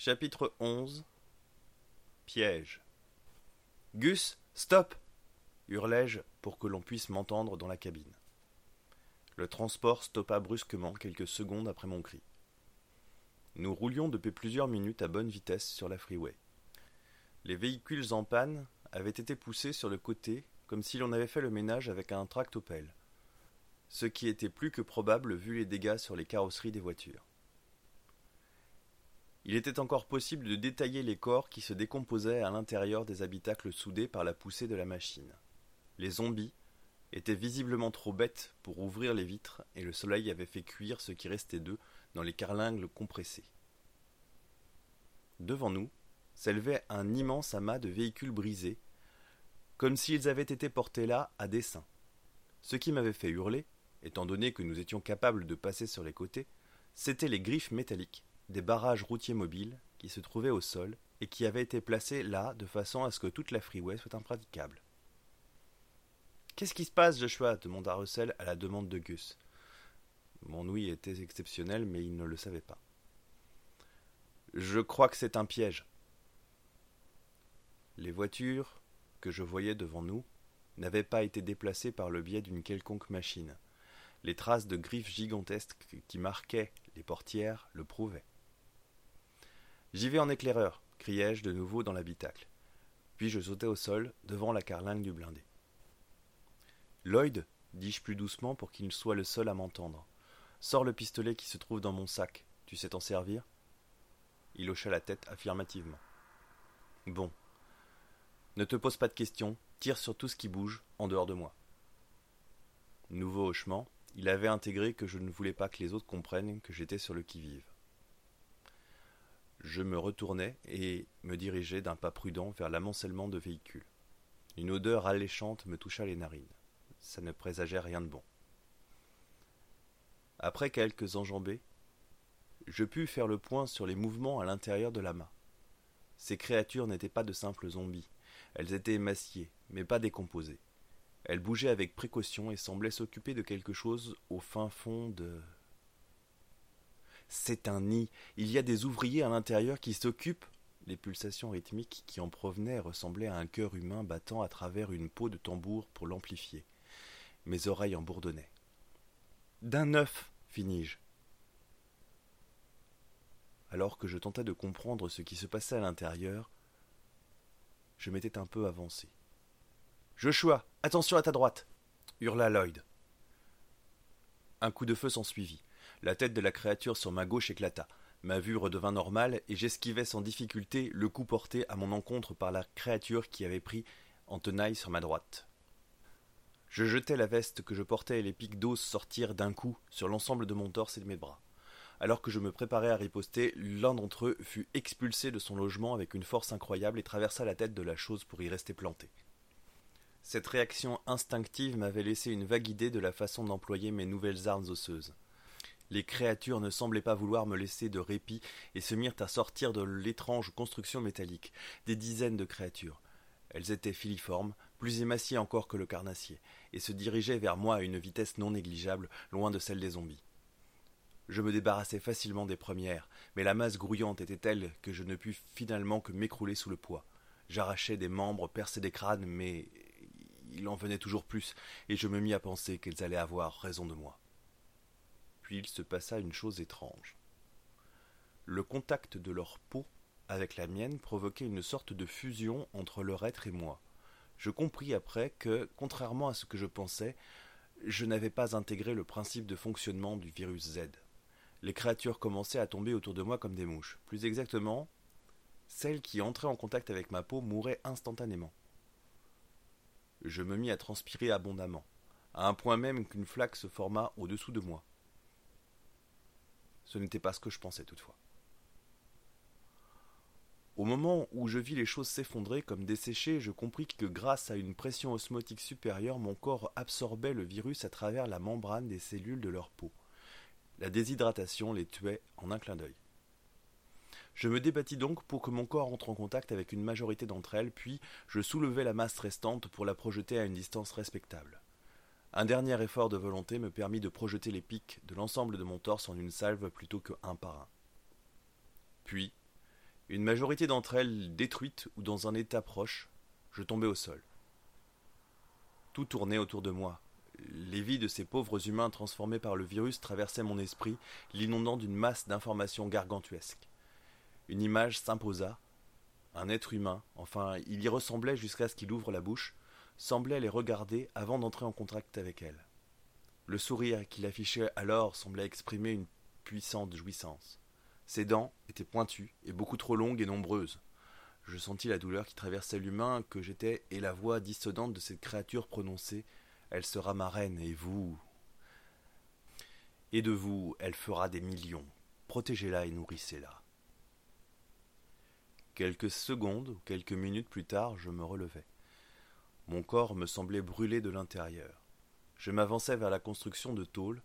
Chapitre 11 Piège Gus, stop hurlai-je pour que l'on puisse m'entendre dans la cabine. Le transport stoppa brusquement quelques secondes après mon cri. Nous roulions depuis plusieurs minutes à bonne vitesse sur la freeway. Les véhicules en panne avaient été poussés sur le côté comme si l'on avait fait le ménage avec un tractopelle, ce qui était plus que probable vu les dégâts sur les carrosseries des voitures. Il était encore possible de détailler les corps qui se décomposaient à l'intérieur des habitacles soudés par la poussée de la machine. Les zombies étaient visiblement trop bêtes pour ouvrir les vitres et le soleil avait fait cuire ce qui restait d'eux dans les carlingles compressés. Devant nous s'élevait un immense amas de véhicules brisés, comme s'ils avaient été portés là à dessein. Ce qui m'avait fait hurler, étant donné que nous étions capables de passer sur les côtés, c'étaient les griffes métalliques des barrages routiers mobiles qui se trouvaient au sol et qui avaient été placés là de façon à ce que toute la freeway soit impraticable. Qu'est-ce qui se passe, Joshua? demanda Russell à la demande de Gus. Mon ouïe était exceptionnel, mais il ne le savait pas. Je crois que c'est un piège. Les voitures que je voyais devant nous n'avaient pas été déplacées par le biais d'une quelconque machine. Les traces de griffes gigantesques qui marquaient les portières le prouvaient. J'y vais en éclaireur, criai-je de nouveau dans l'habitacle. Puis je sautai au sol, devant la carlingue du blindé. Lloyd, dis-je plus doucement pour qu'il soit le seul à m'entendre, sors le pistolet qui se trouve dans mon sac. Tu sais t'en servir? Il hocha la tête affirmativement. Bon. Ne te pose pas de questions, tire sur tout ce qui bouge, en dehors de moi. Nouveau hochement, il avait intégré que je ne voulais pas que les autres comprennent que j'étais sur le qui-vive. Je me retournai et me dirigeai d'un pas prudent vers l'amoncellement de véhicules. Une odeur alléchante me toucha les narines. Ça ne présageait rien de bon. Après quelques enjambées, je pus faire le point sur les mouvements à l'intérieur de l'amas. Ces créatures n'étaient pas de simples zombies. Elles étaient émaciées, mais pas décomposées. Elles bougeaient avec précaution et semblaient s'occuper de quelque chose au fin fond de c'est un nid. Il y a des ouvriers à l'intérieur qui s'occupent. Les pulsations rythmiques qui en provenaient ressemblaient à un cœur humain battant à travers une peau de tambour pour l'amplifier. Mes oreilles en bourdonnaient. D'un œuf, finis-je. Alors que je tentais de comprendre ce qui se passait à l'intérieur, je m'étais un peu avancé. Joshua, attention à ta droite hurla Lloyd. Un coup de feu s'ensuivit. La tête de la créature sur ma gauche éclata. Ma vue redevint normale et j'esquivai sans difficulté le coup porté à mon encontre par la créature qui avait pris en tenaille sur ma droite. Je jetai la veste que je portais et les pics d'os sortirent d'un coup sur l'ensemble de mon torse et de mes bras. Alors que je me préparais à riposter, l'un d'entre eux fut expulsé de son logement avec une force incroyable et traversa la tête de la chose pour y rester planté. Cette réaction instinctive m'avait laissé une vague idée de la façon d'employer mes nouvelles armes osseuses. Les créatures ne semblaient pas vouloir me laisser de répit et se mirent à sortir de l'étrange construction métallique. Des dizaines de créatures. Elles étaient filiformes, plus émaciées encore que le carnassier, et se dirigeaient vers moi à une vitesse non négligeable, loin de celle des zombies. Je me débarrassai facilement des premières, mais la masse grouillante était telle que je ne pus finalement que m'écrouler sous le poids. J'arrachai des membres, perçai des crânes, mais il en venait toujours plus, et je me mis à penser qu'elles allaient avoir raison de moi. Puis il se passa une chose étrange. Le contact de leur peau avec la mienne provoquait une sorte de fusion entre leur être et moi. Je compris après que, contrairement à ce que je pensais, je n'avais pas intégré le principe de fonctionnement du virus Z. Les créatures commençaient à tomber autour de moi comme des mouches. Plus exactement, celles qui entraient en contact avec ma peau mouraient instantanément. Je me mis à transpirer abondamment, à un point même qu'une flaque se forma au-dessous de moi. Ce n'était pas ce que je pensais toutefois. Au moment où je vis les choses s'effondrer comme desséchées, je compris que grâce à une pression osmotique supérieure, mon corps absorbait le virus à travers la membrane des cellules de leur peau. La déshydratation les tuait en un clin d'œil. Je me débattis donc pour que mon corps entre en contact avec une majorité d'entre elles, puis je soulevai la masse restante pour la projeter à une distance respectable. Un dernier effort de volonté me permit de projeter les pics de l'ensemble de mon torse en une salve plutôt que un par un. Puis, Une majorité d'entre elles détruites ou dans un état proche, je tombais au sol. Tout tournait autour de moi. Les vies de ces pauvres humains transformés par le virus traversaient mon esprit, l'inondant d'une masse d'informations gargantuesques. Une image s'imposa. Un être humain, enfin, il y ressemblait jusqu'à ce qu'il ouvre la bouche, semblait les regarder avant d'entrer en contact avec elles. Le sourire qu'il affichait alors semblait exprimer une puissante jouissance. Ses dents étaient pointues et beaucoup trop longues et nombreuses. Je sentis la douleur qui traversait l'humain que j'étais et la voix dissonante de cette créature prononçait Elle sera ma reine et vous. Et de vous, elle fera des millions. Protégez-la et nourrissez-la. Quelques secondes ou quelques minutes plus tard, je me relevai. Mon corps me semblait brûler de l'intérieur. Je m'avançais vers la construction de tôles.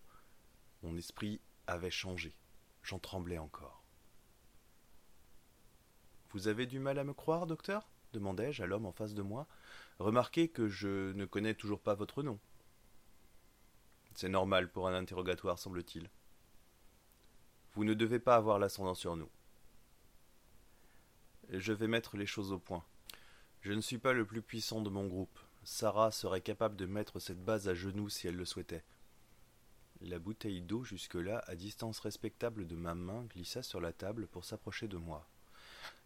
Mon esprit avait changé. J'en tremblais encore. Vous avez du mal à me croire, docteur? demandai-je à l'homme en face de moi. Remarquez que je ne connais toujours pas votre nom. C'est normal pour un interrogatoire, semble-t-il. Vous ne devez pas avoir l'ascendant sur nous. Je vais mettre les choses au point. Je ne suis pas le plus puissant de mon groupe. Sarah serait capable de mettre cette base à genoux si elle le souhaitait. La bouteille d'eau jusque-là à distance respectable de ma main glissa sur la table pour s'approcher de moi.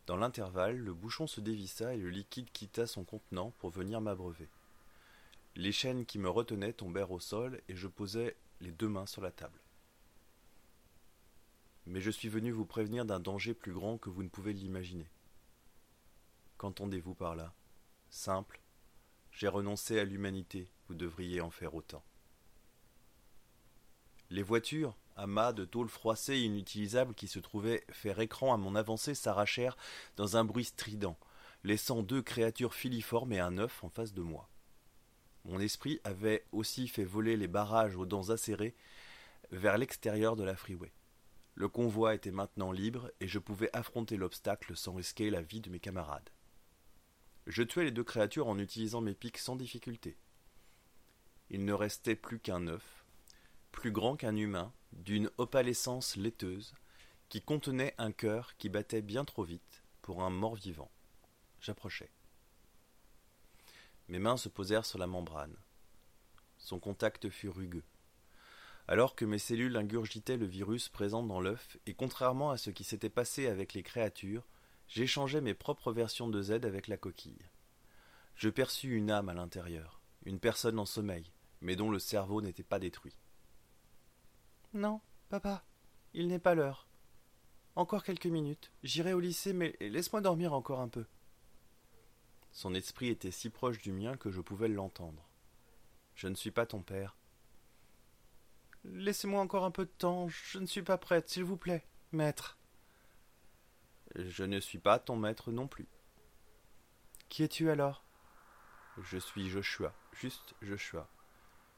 Dans l'intervalle, le bouchon se dévissa et le liquide quitta son contenant pour venir m'abreuver. Les chaînes qui me retenaient tombèrent au sol et je posai les deux mains sur la table. Mais je suis venu vous prévenir d'un danger plus grand que vous ne pouvez l'imaginer. Qu'entendez-vous par là? Simple. J'ai renoncé à l'humanité, vous devriez en faire autant. Les voitures, amas de tôles froissées et inutilisables qui se trouvaient faire écran à mon avancée s'arrachèrent dans un bruit strident, laissant deux créatures filiformes et un œuf en face de moi. Mon esprit avait aussi fait voler les barrages aux dents acérées vers l'extérieur de la freeway. Le convoi était maintenant libre et je pouvais affronter l'obstacle sans risquer la vie de mes camarades. Je tuai les deux créatures en utilisant mes pics sans difficulté. Il ne restait plus qu'un œuf, plus grand qu'un humain, d'une opalescence laiteuse, qui contenait un cœur qui battait bien trop vite pour un mort vivant. J'approchai. Mes mains se posèrent sur la membrane. Son contact fut rugueux. Alors que mes cellules ingurgitaient le virus présent dans l'œuf, et contrairement à ce qui s'était passé avec les créatures, j'échangeais mes propres versions de Z avec la coquille. Je perçus une âme à l'intérieur, une personne en sommeil, mais dont le cerveau n'était pas détruit. Non, papa, il n'est pas l'heure. Encore quelques minutes. J'irai au lycée, mais laisse-moi dormir encore un peu. Son esprit était si proche du mien que je pouvais l'entendre. Je ne suis pas ton père. Laissez-moi encore un peu de temps, je ne suis pas prête, s'il vous plaît, maître. Je ne suis pas ton maître non plus. Qui es-tu alors? Je suis Joshua, juste Joshua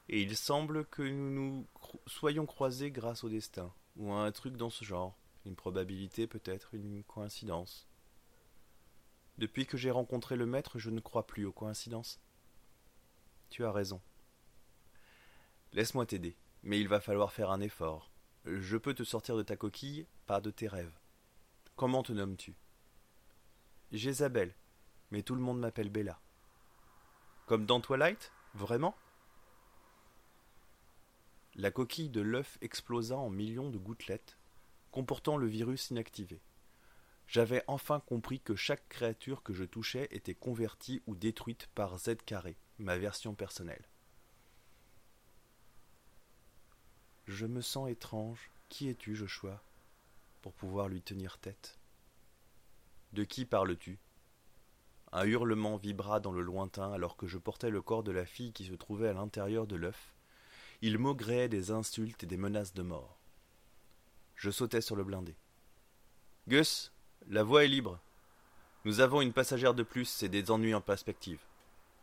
et il semble que nous nous soyons croisés grâce au destin, ou à un truc dans ce genre, une probabilité peut-être, une coïncidence. Depuis que j'ai rencontré le maître, je ne crois plus aux coïncidences. Tu as raison. Laisse-moi t'aider, mais il va falloir faire un effort. Je peux te sortir de ta coquille, pas de tes rêves. Comment te nommes-tu? Jézabel, mais tout le monde m'appelle Bella. Comme dans Twilight? Vraiment? La coquille de l'œuf explosa en millions de gouttelettes, comportant le virus inactivé. J'avais enfin compris que chaque créature que je touchais était convertie ou détruite par Z carré, ma version personnelle. Je me sens étrange. Qui es-tu, Joshua? Pour pouvoir lui tenir tête. De qui parles-tu? Un hurlement vibra dans le lointain alors que je portais le corps de la fille qui se trouvait à l'intérieur de l'œuf, il maugréait des insultes et des menaces de mort. Je sautai sur le blindé. Gus, la voie est libre. Nous avons une passagère de plus et des ennuis en perspective.